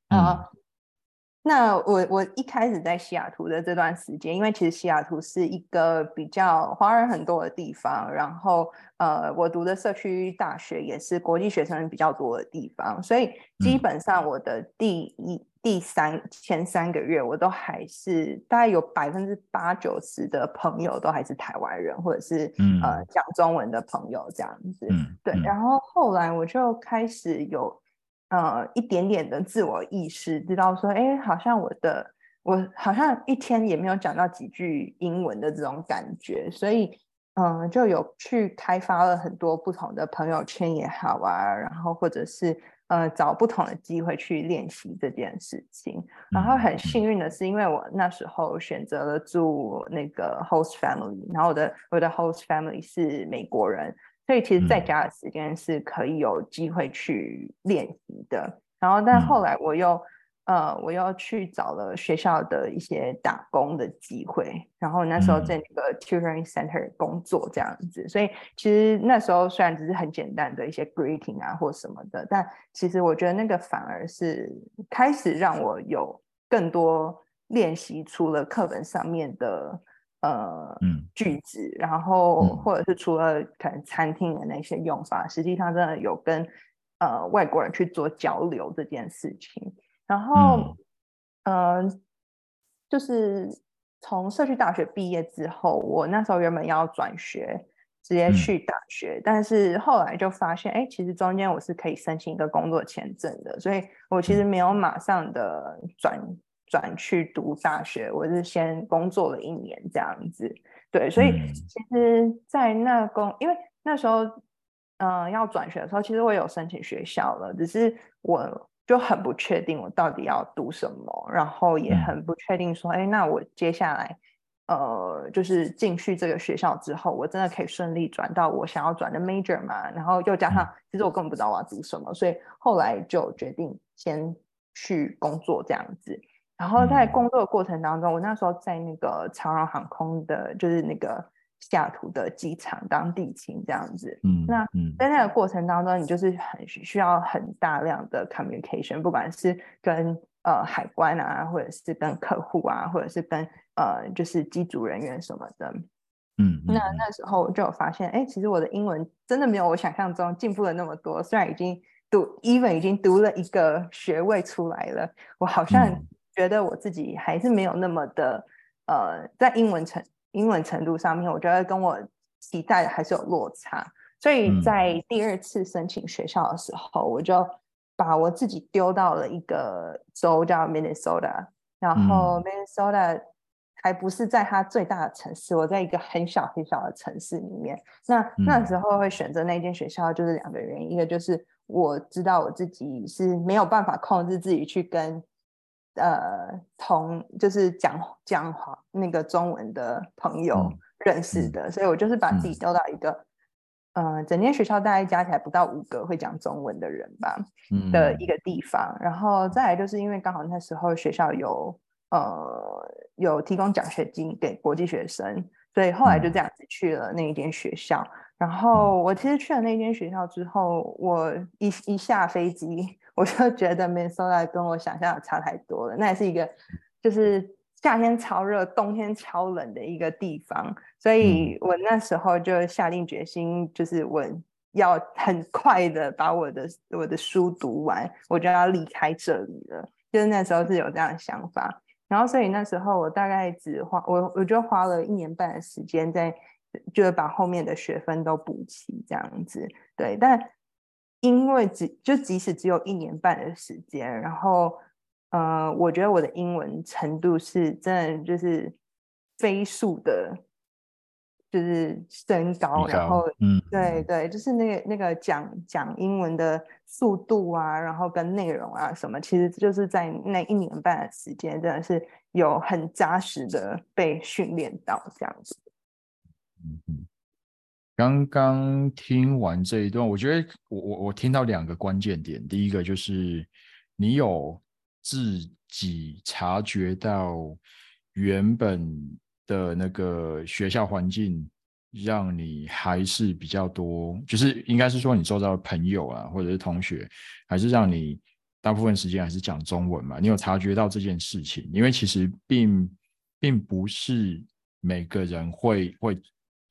啊。那我我一开始在西雅图的这段时间，因为其实西雅图是一个比较华人很多的地方，然后呃，我读的社区大学也是国际学生比较多的地方，所以基本上我的第一、第三前三个月，我都还是大概有百分之八九十的朋友都还是台湾人，或者是呃讲中文的朋友这样子。对，然后后来我就开始有。呃，一点点的自我意识，知道说，哎，好像我的我好像一天也没有讲到几句英文的这种感觉，所以，嗯，就有去开发了很多不同的朋友圈也好啊，然后或者是呃找不同的机会去练习这件事情。然后很幸运的是，因为我那时候选择了住那个 host family，然后我的我的 host family 是美国人。所以其实在家的时间是可以有机会去练习的。然后，但后来我又呃，我又去找了学校的一些打工的机会。然后那时候在那个 tutoring center 工作这样子。所以其实那时候虽然只是很简单的一些 greeting 啊或什么的，但其实我觉得那个反而是开始让我有更多练习，除了课本上面的。呃，句子，然后或者是除了可能餐厅的那些用法，实际上真的有跟呃外国人去做交流这件事情。然后，嗯，就是从社区大学毕业之后，我那时候原本要转学，直接去大学，但是后来就发现，哎，其实中间我是可以申请一个工作签证的，所以我其实没有马上的转。转去读大学，我是先工作了一年这样子，对，所以其实，在那工，因为那时候，嗯，要转学的时候，其实我有申请学校了，只是我就很不确定我到底要读什么，然后也很不确定说，哎，那我接下来，呃，就是进去这个学校之后，我真的可以顺利转到我想要转的 major 吗？然后又加上，其实我根本不知道我要读什么，所以后来就决定先去工作这样子。然后在工作的过程当中，我那时候在那个长荣航空的，就是那个西雅图的机场当地勤这样子。嗯，那在那个过程当中，你就是很需要很大量的 communication，不管是跟呃海关啊，或者是跟客户啊，或者是跟呃就是机组人员什么的。嗯，那那时候就有发现，哎，其实我的英文真的没有我想象中进步了那么多。虽然已经读 even 已经读了一个学位出来了，我好像。觉得我自己还是没有那么的，呃，在英文程英文程度上面，我觉得跟我期待的还是有落差。所以在第二次申请学校的时候，我就把我自己丢到了一个州叫 Minnesota，然后 Minnesota 还不是在它最大的城市，我在一个很小很小的城市里面。那那时候会选择那间学校，就是两个原因，一个就是我知道我自己是没有办法控制自己去跟呃同就是讲讲话那个中文的朋友认识的，所以我就是把自己丢到一个。嗯，整间学校大概加起来不到五个会讲中文的人吧，嗯的一个地方。然后再来就是因为刚好那时候学校有呃有提供奖学金给国际学生，所以后来就这样子去了那一间学校。然后我其实去了那间学校之后，我一一下飞机我就觉得 Minnesota 跟我想象的差太多了。那也是一个就是。夏天超热，冬天超冷的一个地方，所以我那时候就下定决心，就是我要很快的把我的我的书读完，我就要离开这里了。就是那时候是有这样的想法，然后所以那时候我大概只花我我就花了一年半的时间在，就是把后面的学分都补齐这样子。对，但因为只就即使只有一年半的时间，然后。呃，我觉得我的英文程度是真的就是飞速的，就是升高，然后，嗯，对对，就是那个那个讲讲英文的速度啊，然后跟内容啊什么，其实就是在那一年半的时间，真的是有很扎实的被训练到这样子。嗯嗯，刚刚听完这一段，我觉得我我我听到两个关键点，第一个就是你有。自己察觉到原本的那个学校环境，让你还是比较多，就是应该是说你周遭的朋友啊，或者是同学，还是让你大部分时间还是讲中文嘛？你有察觉到这件事情？因为其实并并不是每个人会会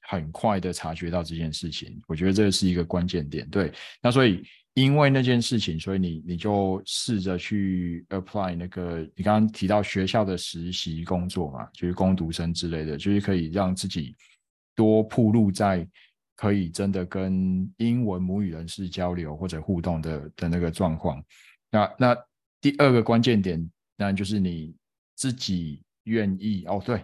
很快的察觉到这件事情，我觉得这是一个关键点。对，那所以。因为那件事情，所以你你就试着去 apply 那个你刚刚提到学校的实习工作嘛，就是攻读生之类的，就是可以让自己多铺路在可以真的跟英文母语人士交流或者互动的的那个状况。那那第二个关键点，当然就是你自己愿意哦，对，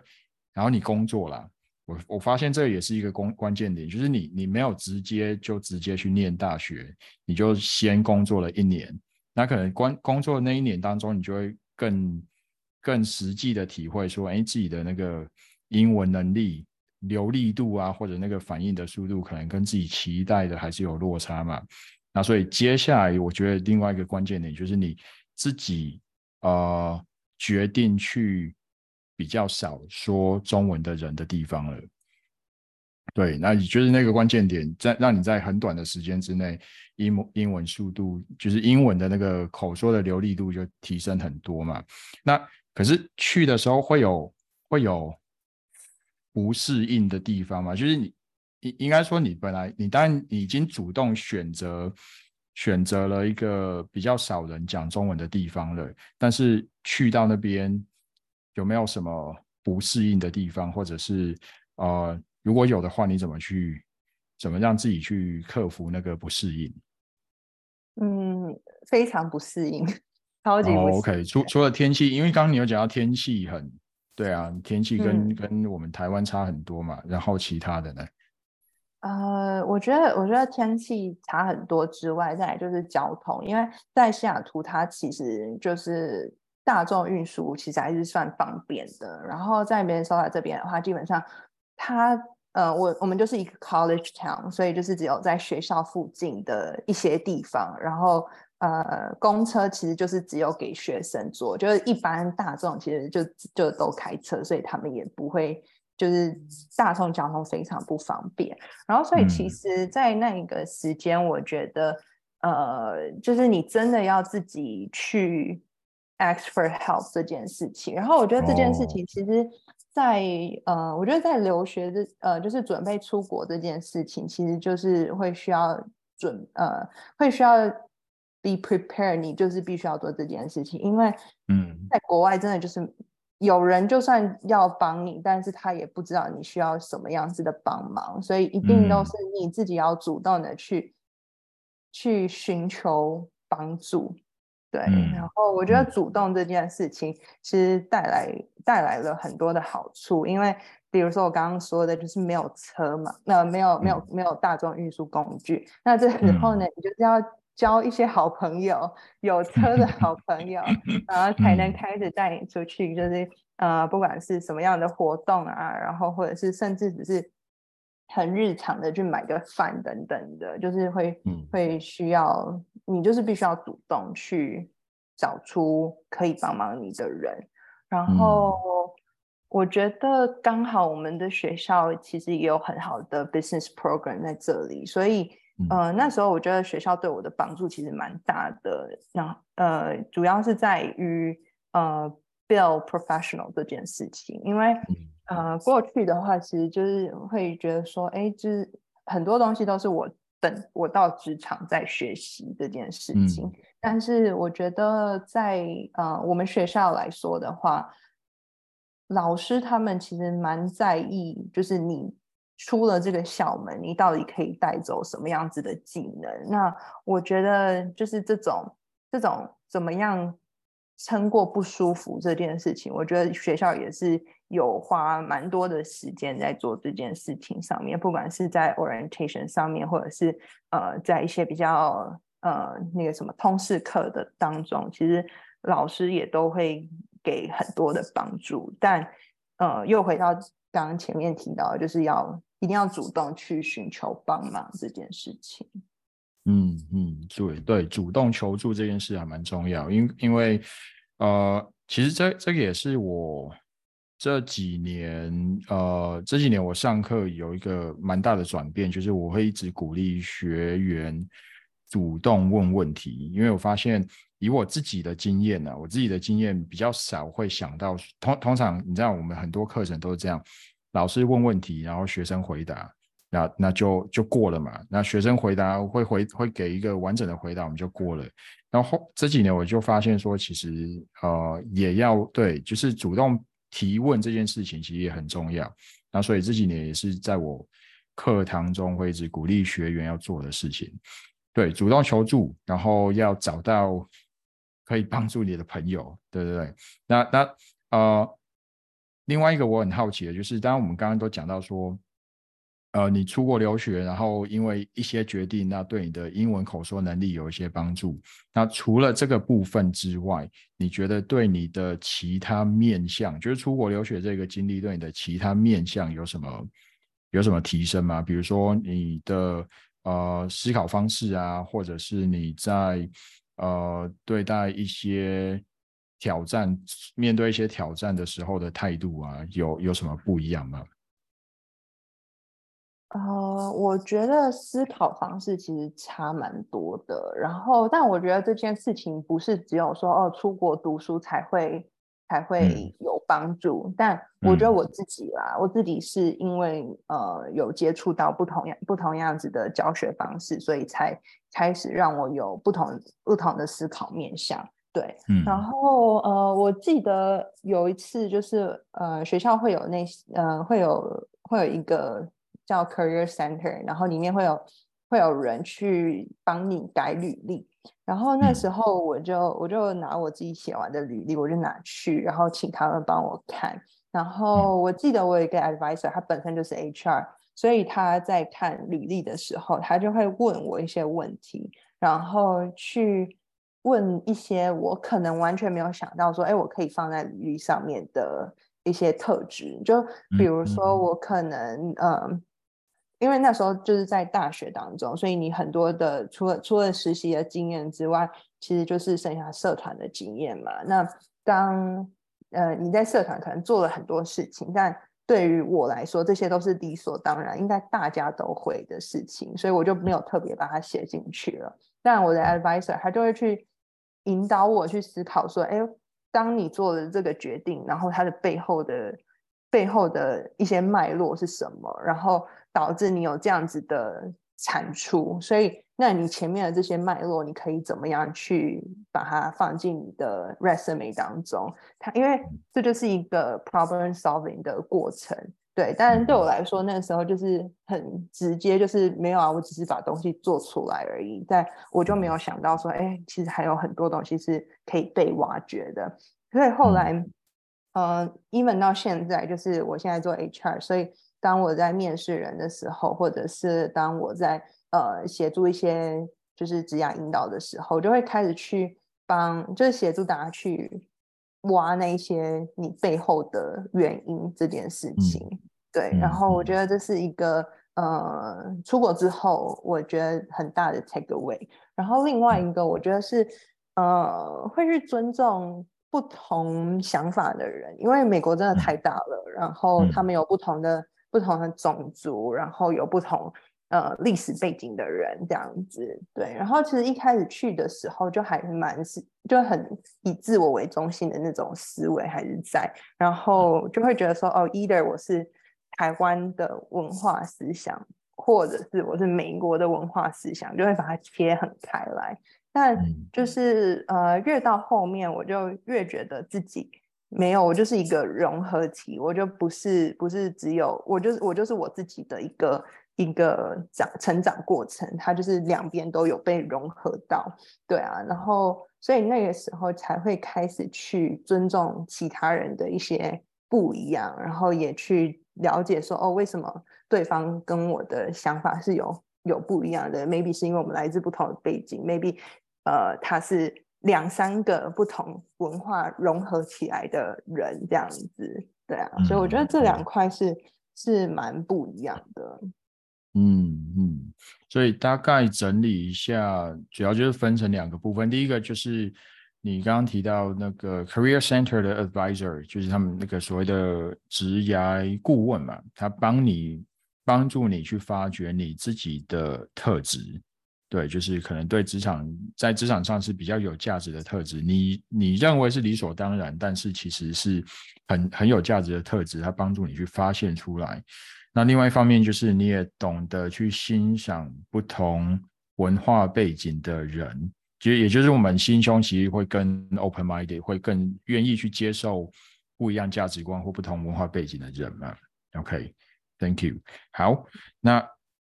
然后你工作了。我我发现这也是一个关关键点，就是你你没有直接就直接去念大学，你就先工作了一年，那可能关工作那一年当中，你就会更更实际的体会说，哎，自己的那个英文能力流利度啊，或者那个反应的速度，可能跟自己期待的还是有落差嘛。那所以接下来我觉得另外一个关键点就是你自己呃决定去。比较少说中文的人的地方了，对，那你觉得那个关键点在让你在很短的时间之内，英英文速度就是英文的那个口说的流利度就提升很多嘛？那可是去的时候会有会有不适应的地方吗？就是你应应该说你本来你当然已经主动选择选择了一个比较少人讲中文的地方了，但是去到那边。有没有什么不适应的地方，或者是呃，如果有的话，你怎么去怎么让自己去克服那个不适应？嗯，非常不适应，超级不适应。OK，除除了天气，因为刚刚你有讲到天气很对啊，天气跟跟我们台湾差很多嘛。然后其他的呢？呃，我觉得我觉得天气差很多之外，再来就是交通，因为在西雅图，它其实就是。大众运输其实还是算方便的。然后在别人收在这边的话，基本上它呃，我我们就是一个 college town，所以就是只有在学校附近的一些地方。然后呃，公车其实就是只有给学生坐，就是一般大众其实就就都开车，所以他们也不会就是大众交通非常不方便。然后所以其实，在那个时间，我觉得呃，就是你真的要自己去。Ask for help 这件事情，然后我觉得这件事情其实，在呃，我觉得在留学这呃，就是准备出国这件事情，其实就是会需要准呃，会需要 be prepared，你就是必须要做这件事情，因为嗯，在国外真的就是有人就算要帮你，但是他也不知道你需要什么样子的帮忙，所以一定都是你自己要主动的去去寻求帮助。对，然后我觉得主动这件事情其实带来带来了很多的好处，因为比如说我刚刚说的，就是没有车嘛，那没有没有没有大众运输工具，那这时候呢，你就是要交一些好朋友，有车的好朋友，*laughs* 然后才能开始带你出去，就是呃，不管是什么样的活动啊，然后或者是甚至只是很日常的去买个饭等等的，就是会会需要。你就是必须要主动去找出可以帮忙你的人，然后我觉得刚好我们的学校其实也有很好的 business program 在这里，所以呃那时候我觉得学校对我的帮助其实蛮大的。那呃主要是在于呃 build professional 这件事情，因为呃过去的话其实就是会觉得说，哎，就是很多东西都是我。等我到职场再学习这件事情，但是我觉得在呃我们学校来说的话，老师他们其实蛮在意，就是你出了这个校门，你到底可以带走什么样子的技能？那我觉得就是这种这种怎么样？撑过不舒服这件事情，我觉得学校也是有花蛮多的时间在做这件事情上面，不管是在 orientation 上面，或者是呃在一些比较呃那个什么通识课的当中，其实老师也都会给很多的帮助。但呃又回到刚刚前面提到，就是要一定要主动去寻求帮忙这件事情。嗯嗯，对对，主动求助这件事还蛮重要，因因为呃，其实这这个也是我这几年呃这几年我上课有一个蛮大的转变，就是我会一直鼓励学员主动问问题，因为我发现以我自己的经验呢，我自己的经验比较少会想到通通常你知道我们很多课程都是这样，老师问问题，然后学生回答。那那就就过了嘛。那学生回答会回会给一个完整的回答，我们就过了。然后这几年我就发现说，其实呃也要对，就是主动提问这件事情其实也很重要。那所以这几年也是在我课堂中会一直鼓励学员要做的事情。对，主动求助，然后要找到可以帮助你的朋友。对对对。那那呃，另外一个我很好奇的就是，当然我们刚刚都讲到说。呃，你出国留学，然后因为一些决定，那对你的英文口说能力有一些帮助。那除了这个部分之外，你觉得对你的其他面向，就是出国留学这个经历对你的其他面向有什么有什么提升吗？比如说你的呃思考方式啊，或者是你在呃对待一些挑战、面对一些挑战的时候的态度啊，有有什么不一样吗？呃，我觉得思考方式其实差蛮多的。然后，但我觉得这件事情不是只有说哦，出国读书才会才会有帮助。但我觉得我自己啦，我自己是因为呃有接触到不同样不同样子的教学方式，所以才开始让我有不同不同的思考面向。对，然后呃，我记得有一次就是呃，学校会有那呃会有会有一个。叫 Career Center，然后里面会有会有人去帮你改履历，然后那时候我就我就拿我自己写完的履历，我就拿去，然后请他们帮我看。然后我记得我有一个 advisor，他本身就是 HR，所以他在看履历的时候，他就会问我一些问题，然后去问一些我可能完全没有想到说，哎，我可以放在履历上面的一些特质，就比如说我可能嗯。因为那时候就是在大学当中，所以你很多的除了除了实习的经验之外，其实就是剩下社团的经验嘛。那当呃你在社团可能做了很多事情，但对于我来说，这些都是理所当然，应该大家都会的事情，所以我就没有特别把它写进去了。但我的 advisor 他就会去引导我去思考说，哎，当你做了这个决定，然后它的背后的背后的一些脉络是什么，然后。导致你有这样子的产出，所以那你前面的这些脉络，你可以怎么样去把它放进你的 resume 当中？它因为这就是一个 problem solving 的过程，对。但是对我来说，那个时候就是很直接，就是没有啊，我只是把东西做出来而已。但我就没有想到说，哎，其实还有很多东西是可以被挖掘的。所以后来，呃，even 到现在，就是我现在做 HR，所以当我在面试人的时候，或者是当我在呃，协助一些就是职业引导的时候，就会开始去帮，就是协助大家去挖那一些你背后的原因这件事情。对，然后我觉得这是一个呃，出国之后我觉得很大的 take away。然后另外一个我觉得是呃，会去尊重不同想法的人，因为美国真的太大了，然后他们有不同的不同的种族，然后有不同。呃，历史背景的人这样子，对。然后其实一开始去的时候，就还蛮是，就很以自我为中心的那种思维还是在，然后就会觉得说，哦，either 我是台湾的文化思想，或者是我是美国的文化思想，就会把它切很开来。但就是呃，越到后面，我就越觉得自己没有，我就是一个融合体，我就不是不是只有，我就是我就是我自己的一个。一个长成长过程，它就是两边都有被融合到，对啊，然后所以那个时候才会开始去尊重其他人的一些不一样，然后也去了解说哦，为什么对方跟我的想法是有有不一样的？maybe 是因为我们来自不同的背景，maybe 呃他是两三个不同文化融合起来的人这样子，对啊，所以我觉得这两块是是蛮不一样的。嗯嗯，所以大概整理一下，主要就是分成两个部分。第一个就是你刚刚提到那个 Career Center 的 Advisor，就是他们那个所谓的职涯顾问嘛，他帮你帮助你去发掘你自己的特质，对，就是可能对职场在职场上是比较有价值的特质，你你认为是理所当然，但是其实是很很有价值的特质，它帮助你去发现出来。那另外一方面就是，你也懂得去欣赏不同文化背景的人，其实也就是我们心胸其实会更 open minded，会更愿意去接受不一样价值观或不同文化背景的人嘛。OK，Thank you。好，那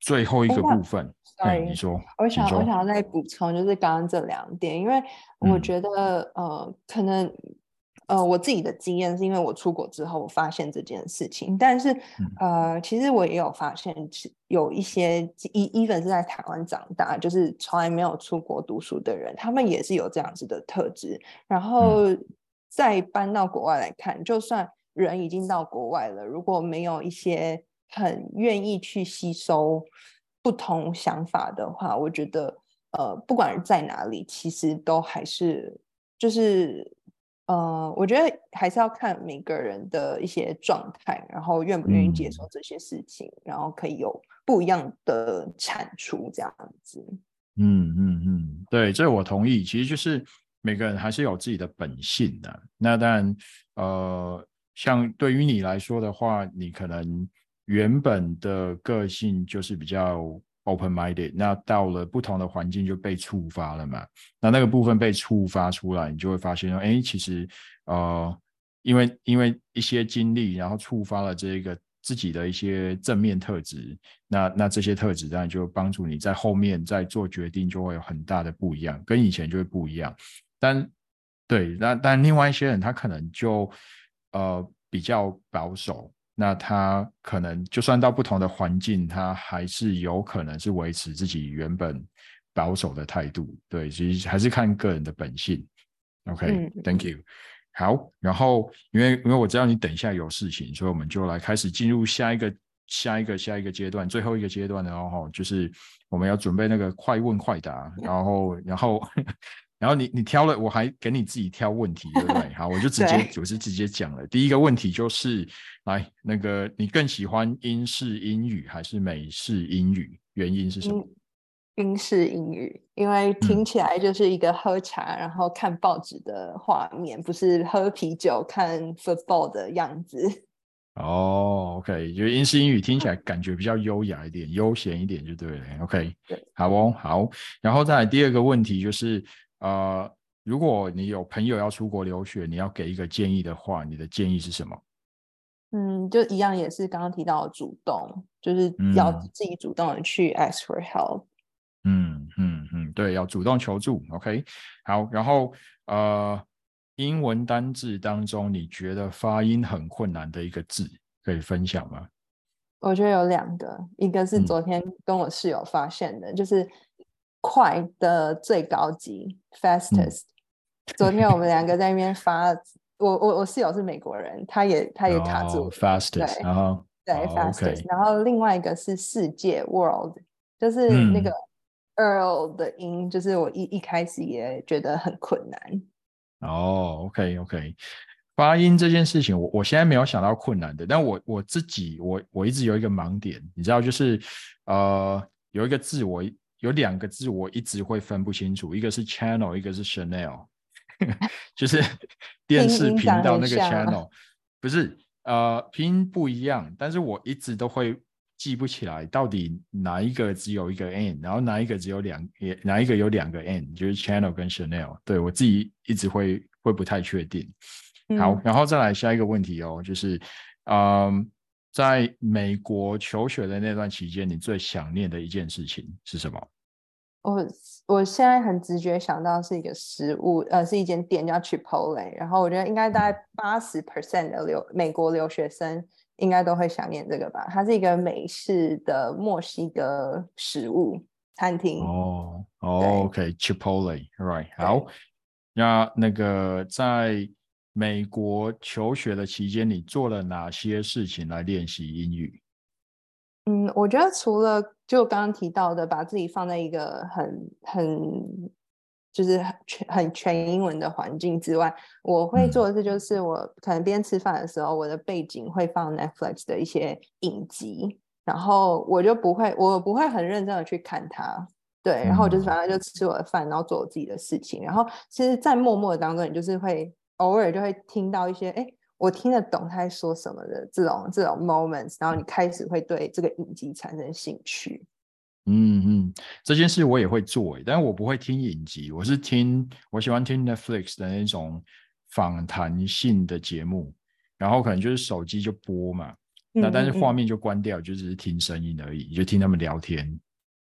最后一个部分，哎，你说，我想我想要再补充，就是刚刚这两点，因为我觉得呃，可能。呃，我自己的经验是因为我出国之后，我发现这件事情。但是，呃，其实我也有发现，有一些一一本是在台湾长大，就是从来没有出国读书的人，他们也是有这样子的特质。然后再搬到国外来看，就算人已经到国外了，如果没有一些很愿意去吸收不同想法的话，我觉得，呃，不管在哪里，其实都还是就是。呃，我觉得还是要看每个人的一些状态，然后愿不愿意接受这些事情，然后可以有不一样的产出这样子。嗯嗯嗯，对，这我同意。其实就是每个人还是有自己的本性的。那当然，呃，像对于你来说的话，你可能原本的个性就是比较。open-minded，那到了不同的环境就被触发了嘛？那那个部分被触发出来，你就会发现说，哎，其实，呃，因为因为一些经历，然后触发了这个自己的一些正面特质，那那这些特质当然就帮助你在后面在做决定就会有很大的不一样，跟以前就会不一样。但对，那但另外一些人他可能就呃比较保守。那他可能就算到不同的环境，他还是有可能是维持自己原本保守的态度。对，其实还是看个人的本性。OK，Thank you。好，然后因为因为我知道你等一下有事情，所以我们就来开始进入下一个下一个下一个阶段，最后一个阶段，然后就是我们要准备那个快问快答，然后然后。然后你你挑了，我还给你自己挑问题，对不对？*laughs* 好，我就直接我是直接讲了。第一个问题就是，来那个你更喜欢英式英语还是美式英语？原因是什么？英式英语，因为听起来就是一个喝茶然后看报纸的画面，不是喝啤酒看 football 的样子。*laughs* 哦，OK，就英式英语听起来感觉比较优雅一点、悠闲一点就对了。OK，对，好哦，好。然后再来第二个问题就是，呃，如果你有朋友要出国留学，你要给一个建议的话，你的建议是什么？嗯，就一样，也是刚刚提到的主动，就是要自己主动的去 ask for help。嗯嗯嗯，对，要主动求助。OK，好。然后呃。英文单字当中，你觉得发音很困难的一个字，可以分享吗？我觉得有两个，一个是昨天跟我室友发现的，就是“快”的最高级 （fastest）。昨天我们两个在那边发，我我我室友是美国人，他也他也卡住 fastest，然后对 fastest，然后另外一个是世界 world，就是那个 earl 的音，就是我一一开始也觉得很困难。哦，OK，OK，发音这件事情，我我现在没有想到困难的，但我我自己，我我一直有一个盲点，你知道，就是呃，有一个字，我有两个字，我一直会分不清楚，一个是 channel，一个是 Chanel，*laughs* 就是 *laughs* 电视频道那个 channel，不是，呃，拼音不一样，但是我一直都会。记不起来到底哪一个只有一个 n，然后哪一个只有两，也哪一个有两个 n，就是 Channel 跟 Chanel。对我自己一直会会不太确定。好，然后再来下一个问题哦，就是，嗯，在美国求学的那段期间，你最想念的一件事情是什么？我我现在很直觉想到是一个食物，呃，是一间店叫 Chipotle，然后我觉得应该大概八十 percent 的留美国留学生。应该都会想念这个吧？它是一个美式的墨西哥食物餐厅。哦，OK，Chipotle，Right，好。那那个在美国求学的期间，你做了哪些事情来练习英语？嗯，我觉得除了就刚刚提到的，把自己放在一个很很。就是全很全英文的环境之外，我会做的事就是我可能边吃饭的时候，我的背景会放 Netflix 的一些影集，然后我就不会，我不会很认真的去看它，对，然后我就是反正就吃我的饭，然后做我自己的事情，然后其实，在默默的当中，你就是会偶尔就会听到一些，哎，我听得懂他在说什么的这种这种 moments，然后你开始会对这个影集产生兴趣。嗯嗯，这件事我也会做，但是我不会听影集，我是听我喜欢听 Netflix 的那种访谈性的节目，然后可能就是手机就播嘛，那但是画面就关掉，就只是听声音而已，就听他们聊天。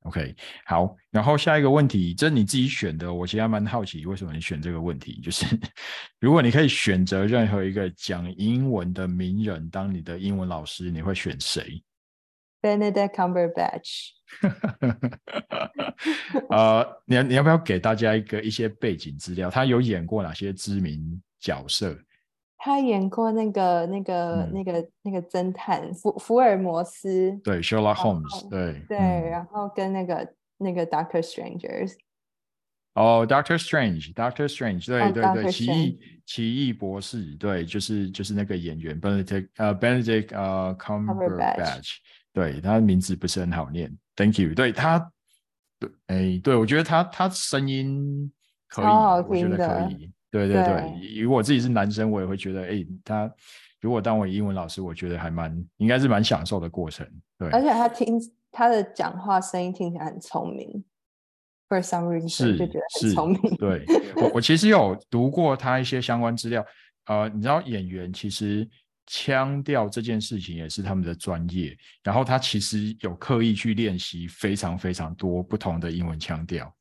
OK，好，然后下一个问题，这是你自己选的，我其实还蛮好奇，为什么你选这个问题？就是 *laughs* 如果你可以选择任何一个讲英文的名人当你的英文老师，你会选谁？Benedict Cumberbatch，*laughs* 呃，你你要不要给大家一个一些背景资料？他有演过哪些知名角色？他演过那个那个那个那个侦探福福尔摩斯，对，Sherlock Holmes，对对，然后跟那个那个 Doctor Strangers，哦，Doctor Strange，Doctor Strange，对对对，奇异奇异博士，对，就是就是那个演员 Benedict 呃 Benedict 呃 Cumberbatch。对他的名字不是很好念，Thank you。对他，对，哎，对我觉得他他声音可以，我觉得可以。对对对，如果我自己是男生，我也会觉得，哎，他如果当我英文老师，我觉得还蛮应该是蛮享受的过程。对，而且他听他的讲话声音听起来很聪明，For some reason 就觉得很聪明。对我我其实有读过他一些相关资料，呃，你知道演员其实。腔调这件事情也是他们的专业，然后他其实有刻意去练习非常非常多不同的英文腔调，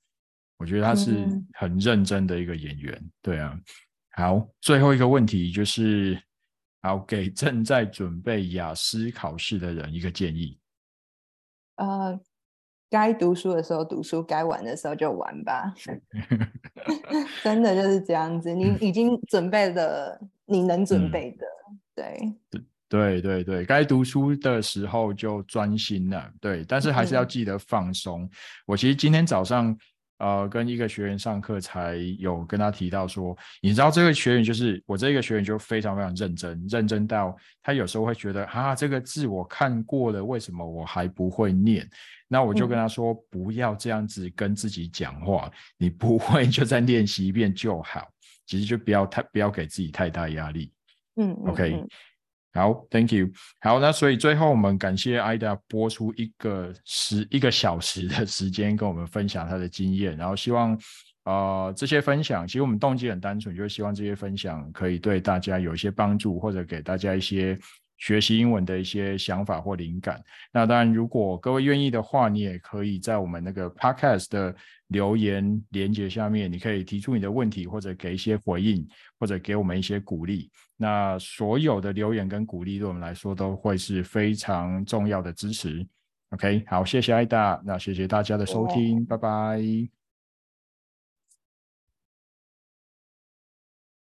我觉得他是很认真的一个演员。对啊，好，最后一个问题就是，好给正在准备雅思考试的人一个建议。呃，该读书的时候读书，该玩的时候就玩吧。*laughs* 真的就是这样子，你已经准备了你能准备的。对对对对对，该读书的时候就专心了。对，但是还是要记得放松。我其实今天早上呃跟一个学员上课，才有跟他提到说，你知道这个学员就是我这个学员就非常非常认真，认真到他有时候会觉得啊这个字我看过了，为什么我还不会念？那我就跟他说，不要这样子跟自己讲话，你不会 *laughs* 就再练习一遍就好。其实就不要太不要给自己太大压力。嗯，OK，好，Thank you。好，那所以最后我们感谢 Ida 播出一个十一个小时的时间跟我们分享他的经验，然后希望呃这些分享，其实我们动机很单纯，就是希望这些分享可以对大家有一些帮助，或者给大家一些。学习英文的一些想法或灵感。那当然，如果各位愿意的话，你也可以在我们那个 podcast 的留言连接下面，你可以提出你的问题，或者给一些回应，或者给我们一些鼓励。那所有的留言跟鼓励，对我们来说都会是非常重要的支持。OK，好，谢谢艾达，那谢谢大家的收听，拜拜。